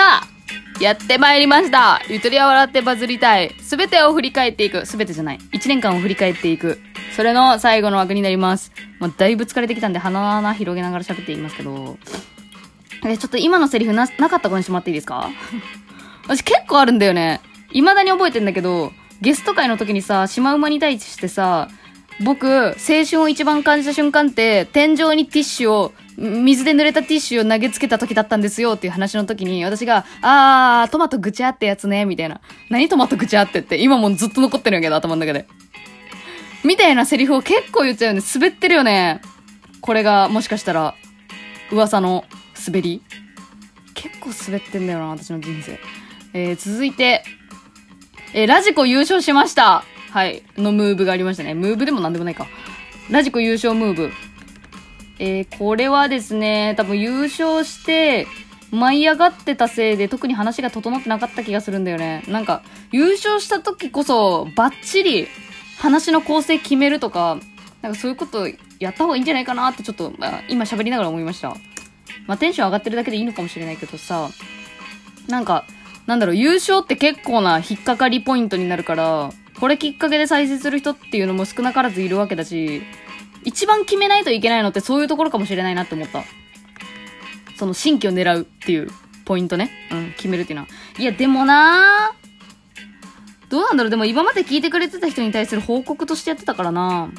さあやってまいりましたゆとりは笑ってバズりたい。すべてを振り返っていく。すべてじゃない。一年間を振り返っていく。それの最後の枠になります。まあ、だいぶ疲れてきたんで鼻の穴広げながら喋っていきますけど。え、ちょっと今のセリフな、なかったことにしてもらっていいですか？私結構あるんだよね。未だに覚えてんだけど、ゲスト会の時にさ、シマウマに対してさ、僕、青春を一番感じた瞬間って、天井にティッシュを、水で濡れたティッシュを投げつけた時だったんですよっていう話の時に、私が、あー、トマトぐちゃってやつね、みたいな。何トマトぐちゃってって、今もずっと残ってるんやけど、頭の中で。みたいなセリフを結構言っちゃうよね。滑ってるよね。これが、もしかしたら、噂の滑り結構滑ってんだよな、私の人生。えー、続いて、えーラジコ優勝しました。はい。のムーブがありましたね。ムーブでもなんでもないか。ラジコ優勝ムーブ。えー、これはですね、多分優勝して、舞い上がってたせいで特に話が整ってなかった気がするんだよね。なんか、優勝した時こそ、バッチリ話の構成決めるとか、なんかそういうことやった方がいいんじゃないかなってちょっと、まあ今喋りながら思いました。まあテンション上がってるだけでいいのかもしれないけどさ、なんか、なんだろう、優勝って結構な引っかかりポイントになるから、これきっかけで再生する人っていうのも少なからずいるわけだし、一番決めないといけないのってそういうところかもしれないなって思った。その新規を狙うっていうポイントね。うん、決めるっていうのは。いや、でもなどうなんだろうでも今まで聞いてくれてた人に対する報告としてやってたからな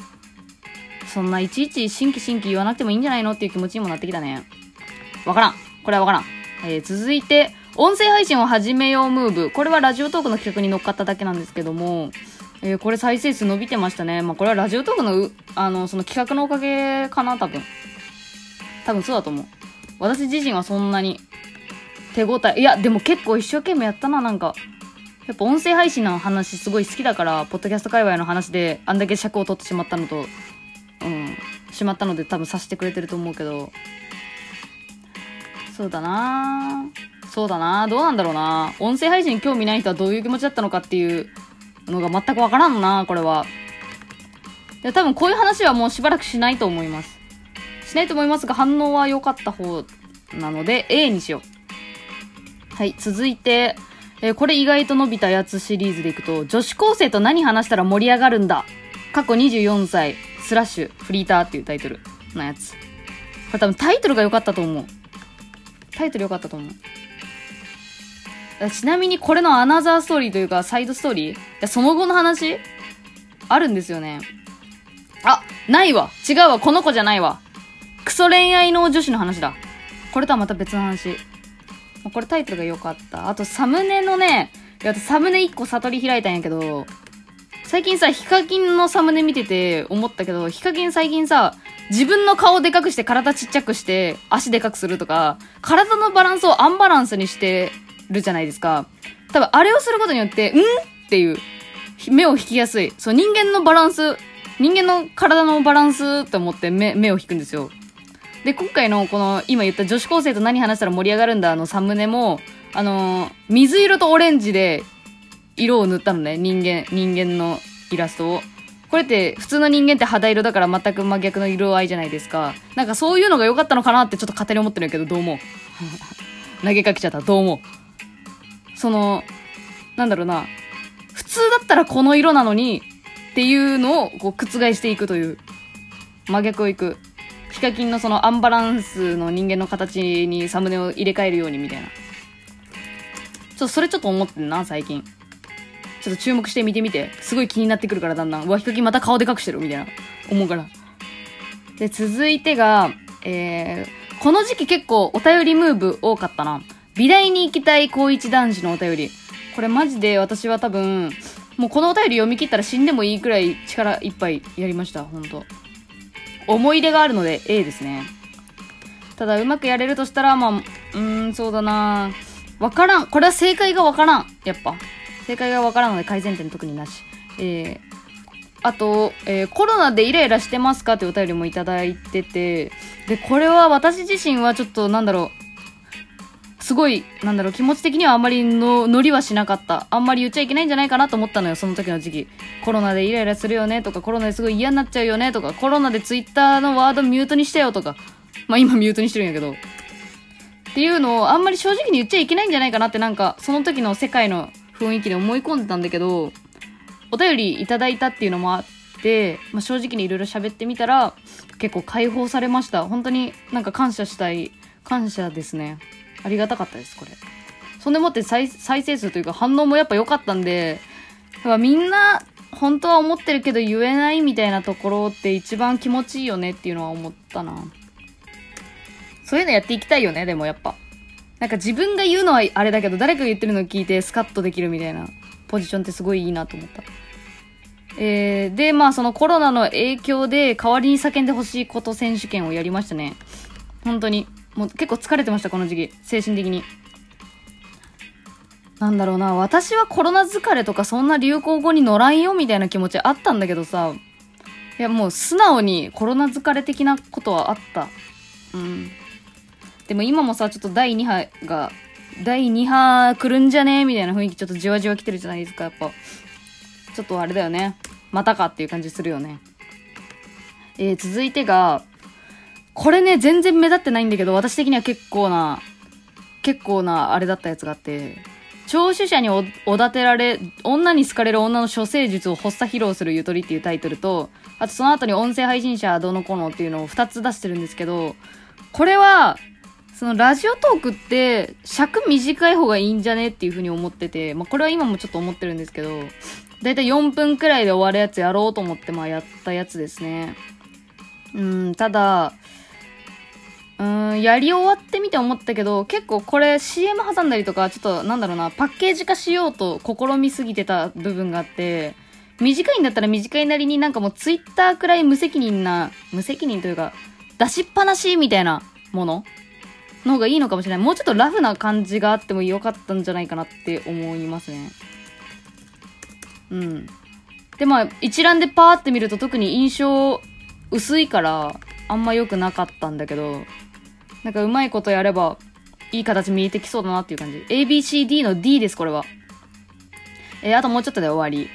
そんないちいち新規新規言わなくてもいいんじゃないのっていう気持ちにもなってきたね。わからん。これはわからん。えー続いて、音声配信を始めようムーブ。これはラジオトークの企画に乗っかっただけなんですけども、えーこれ再生数伸びてましたね。まあ、これはラジオトークの、あの、その企画のおかげかな、多分。多分そうだと思う。私自身はそんなに手応え、いや、でも結構一生懸命やったな、なんか。やっぱ音声配信の話すごい好きだから、ポッドキャスト界隈の話であんだけ尺を取ってしまったのと、うん、しまったので多分させてくれてると思うけど、そうだなそうだなどうなんだろうな音声配信に興味ない人はどういう気持ちだったのかっていうのが全くわからんなこれは。で、多分こういう話はもうしばらくしないと思います。しないと思いますが、反応は良かった方なので、A にしよう。はい、続いて、えーこれ意外と伸びたやつシリーズでいくと、女子高生と何話したら盛り上がるんだ？過去24歳、スラッシュ、フリーターっていうタイトルのやつ。これ多分タイトルが良かったと思う。タイトル良かったと思う。ちなみにこれのアナザーストーリーというかサイドストーリーいやその後の話？あるんですよね。あ、ないわ。違うわ。この子じゃないわ。クソ恋愛の女子の話だ。これとはまた別の話。これタイトルが良かった。あとサムネのね、いや私サムネ1個悟り開いたんやけど、最近さ、ヒカキンのサムネ見てて思ったけど、ヒカキン最近さ、自分の顔でかくして体ちっちゃくして足でかくするとか、体のバランスをアンバランスにしてるじゃないですか。多分あれをすることによって、ん？っていう、目を引きやすい。そう、人間のバランス、人間の体のバランスって思って目、目を引くんですよ。で、今回のこの、今言った女子高生と何話したら盛り上がるんだのサムネも、あのー水色とオレンジで色を塗ったのね、人間、人間のイラストを。これって、普通の人間って肌色だから全く真逆の色合いじゃないですか。なんかそういうのが良かったのかなってちょっと勝手に思ってるけど、どう思う投げかけちゃった、どう思うその、なんだろうな。普通だったらこの色なのに、っていうのをこう覆していくという。真逆をいく。ヒカキンのそのアンバランスの人間の形にサムネを入れ替えるようにみたいな。ちょっとそれちょっと思ってんな、最近。ちょっと注目して見てみて。すごい気になってくるからだんだん。うわ、ヒカキンまた顔でかくしてるみたいな。思うから。で、続いてが、えー、この時期結構お便りムーブ多かったな。美大に行きたい高一男子のお便り。これマジで私は多分、もうこのお便り読み切ったら死んでもいいくらい力いっぱいやりました、ほんと。思い入れがあるので A ですね。ただ、うまくやれるとしたら、まあ、うーん、そうだなわからん。これは正解がわからん。やっぱ。正解がわからんので改善点特になし。えー、あと、えーコロナでイライラしてますかってお便りもいただいてて、で、これは私自身はちょっと、なんだろう、すごい、なんだろう、気持ち的にはあんまりの、ノリはしなかった。あんまり言っちゃいけないんじゃないかなと思ったのよ、その時の時期。コロナでイライラするよねとか、コロナですごい嫌になっちゃうよねとか、コロナでツイッターのワードミュートにしてよとか。まあ今ミュートにしてるんやけど。っていうのをあんまり正直に言っちゃいけないんじゃないかなってなんか、その時の世界の雰囲気で思い込んでたんだけど、お便りいただいたっていうのもあって、まあ、正直にいろいろ喋ってみたら、結構解放されました。本当になんか感謝したい、感謝ですね。ありがたかったです、これ。そんでもって再再生数というか反応もやっぱ良かったんで、みんな本当は思ってるけど言えないみたいなところって一番気持ちいいよねっていうのは思ったな。そういうのやっていきたいよね、でもやっぱ。なんか自分が言うのはあれだけど、誰かが言ってるのを聞いてスカッとできるみたいなポジションってすごいいいなと思った。えー、で、まあそのコロナの影響で代わりに叫んでほしいこと選手権をやりましたね。本当に。もう結構疲れてました、この時期。精神的に。なんだろうな、私はコロナ疲れとかそんな流行語に乗らんよみたいな気持ちあったんだけどさ、いやもう素直にコロナ疲れ的なことはあった。うん。でも今もさ、ちょっと第2波が、第2波来るんじゃねみたいな雰囲気ちょっとじわじわ来てるじゃないですか、やっぱ。ちょっとあれだよね。またかっていう感じするよね。えー、続いてが、これね、全然目立ってないんだけど、私的には結構な、結構なあれだったやつがあって、聴取者におだてられ、女に好かれる女の処世術を発作披露するゆとりっていうタイトルと、あとその後に音声配信者どのこのっていうのを2つ出してるんですけど、これは、そのラジオトークって尺短い方がいいんじゃねっていう風に思ってて、まあこれは今もちょっと思ってるんですけど、だいたい4分くらいで終わるやつやろうと思ってまあやったやつですね。うん、ただ、うん、やり終わってみて思ったけど、結構これ CM 挟んだりとか、ちょっとなんだろうな、パッケージ化しようと試みすぎてた部分があって、短いんだったら短いなりになんかもう Twitter くらい無責任な、無責任というか、出しっぱなしみたいなものの方がいいのかもしれない。もうちょっとラフな感じがあってもよかったんじゃないかなって思いますね。うん。で、まあ、一覧でパーって見ると特に印象薄いから、あんま良くなかったんだけど、なんかうまいことやれば、いい形見えてきそうだなっていう感じ。ABCD の D です、これは。えー、あともうちょっとで終わり。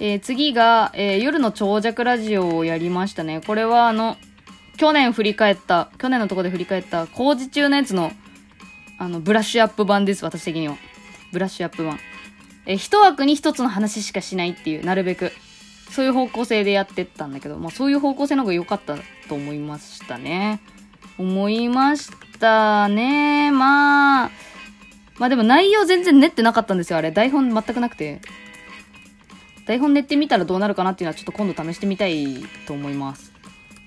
えー、次が、えー、夜の長尺ラジオをやりましたね。これはあの、去年振り返った、去年のとこで振り返った工事中のやつの、あの、ブラッシュアップ版です、私的には。ブラッシュアップ版。えー、一枠に一つの話しかしないっていう、なるべく。そういう方向性でやってったんだけど、まあそういう方向性の方が良かったと思いましたね。思いましたね。まあ、まあでも内容全然練ってなかったんですよ、あれ。台本全くなくて。台本練ってみたらどうなるかなっていうのはちょっと今度試してみたいと思います。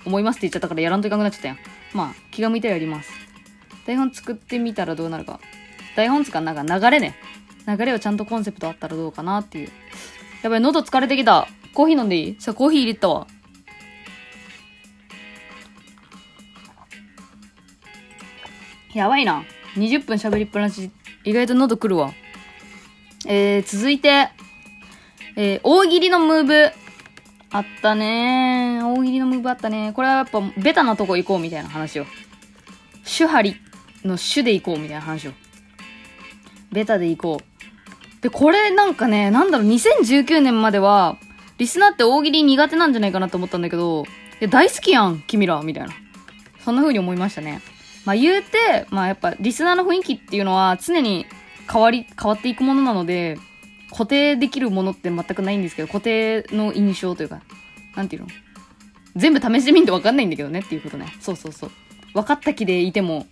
思いますって言っちゃったからやらんといかんくなっちゃったやん。まあ、気が向いたらやります。台本作ってみたらどうなるか。台本つかなんか流れね。流れをちゃんとコンセプトあったらどうかなっていう。やばい、喉疲れてきた。コーヒー飲んでいい？さ、コーヒー入れたわ。やばいな。20分喋りっぱなし。意外と喉くるわ。えー、続いて、えー、大喜利のムーブ。あったねー。大喜利のムーブあったねこれはやっぱ、ベタなとこ行こうみたいな話を。手張りの手で行こうみたいな話を。ベタで行こう。で、これなんかね、なんだろう、2019年までは、リスナーって大喜利苦手なんじゃないかなと思ったんだけど、いや、大好きやん、君ら、みたいな。そんな風に思いましたね。まあ言うて、まあやっぱリスナーの雰囲気っていうのは常に変わり、変わっていくものなので、固定できるものって全くないんですけど、固定の印象というか、なんていうの？全部試してみんと分かんないんだけどねっていうことね。そうそうそう。分かった気でいても、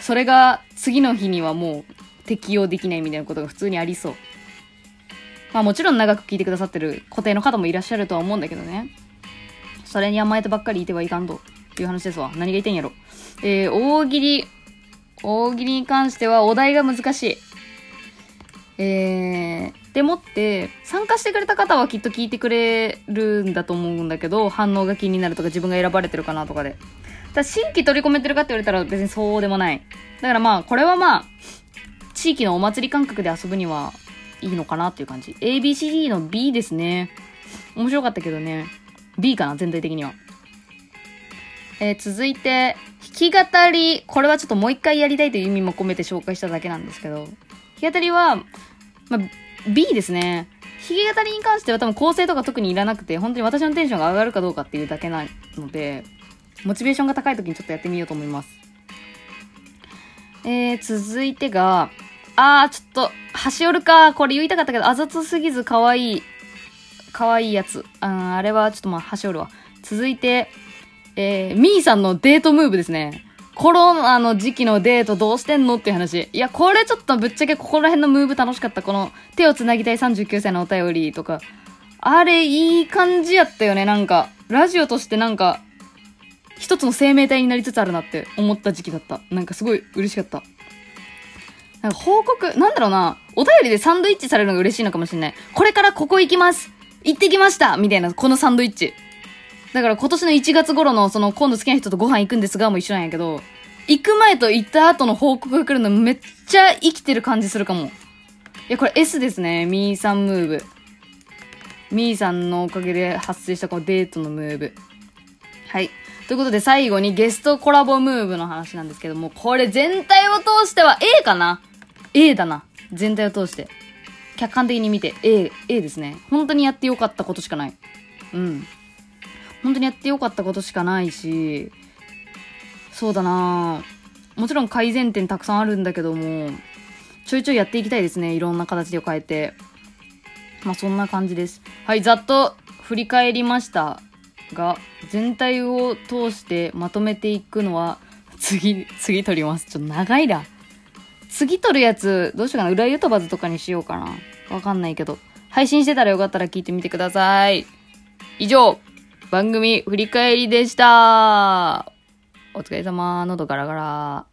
それが次の日にはもう適用できないみたいなことが普通にありそう。まあもちろん長く聞いてくださってる固定の方もいらっしゃるとは思うんだけどね。それに甘えてばっかりいてはいかんという話ですわ。何が言いたいんやろ。えー、大喜利。大喜利に関してはお題が難しい。えー、でもって、参加してくれた方はきっと聞いてくれるんだと思うんだけど、反応が気になるとか自分が選ばれてるかなとかで。だ新規取り込めてるかって言われたら別にそうでもない。だからまあ、これはまあ、地域のお祭り感覚で遊ぶにはいいのかなっていう感じ。ABCD の B ですね。面白かったけどね。B かな、全体的には。えー、続いて、弾き語り。これはちょっともう一回やりたいという意味も込めて紹介しただけなんですけど、弾き語りは、まあ、B ですね。弾き語りに関しては多分構成とか特にいらなくて、本当に私のテンションが上がるかどうかっていうだけなので、モチベーションが高い時にちょっとやってみようと思います。えー、続いてが、あー、ちょっと、端折るか。これ言いたかったけど、あざとすぎず可愛い、可愛いやつ。ああれはちょっとまあ、端折るわ。続いて、えー、みーさんのデートムーブですね。コロナの時期のデートどうしてんのっていう話。いや、これちょっとぶっちゃけここら辺のムーブ楽しかった。この、手を繋ぎたい39歳のお便りとか。あれ、いい感じやったよね、なんか。ラジオとしてなんか、一つの生命体になりつつあるなって思った時期だった。なんかすごい嬉しかった。なんか報告、なんだろうな、お便りでサンドイッチされるのが嬉しいのかもしれない。これからここ行きます行ってきましたみたいな、このサンドイッチ。だから今年の1月頃のその今度好きな人とご飯行くんですがも一緒なんやけど、行く前と行った後の報告が来るのめっちゃ生きてる感じするかも。いや、これ S ですね。みーさんムーブ。みーさんのおかげで発生したこのデートのムーブ。はい。ということで最後にゲストコラボムーブの話なんですけども、これ全体を通しては A かな ?A だな。全体を通して。客観的に見て A、A ですね。本当にやってよかったことしかない。うん。本当にやってよかったことしかないし、そうだなもちろん改善点たくさんあるんだけども、ちょいちょいやっていきたいですね。いろんな形で変えて。まあそんな感じです。はい、ざっと振り返りましたが、全体を通してまとめていくのは、次、次撮ります。ちょっと長いな。次撮るやつ、どうしようかな。裏ユトバズとかにしようかな。わかんないけど。配信してたらよかったら聞いてみてください。以上、番組振り返りでした。お疲れ様、喉ガラガラ。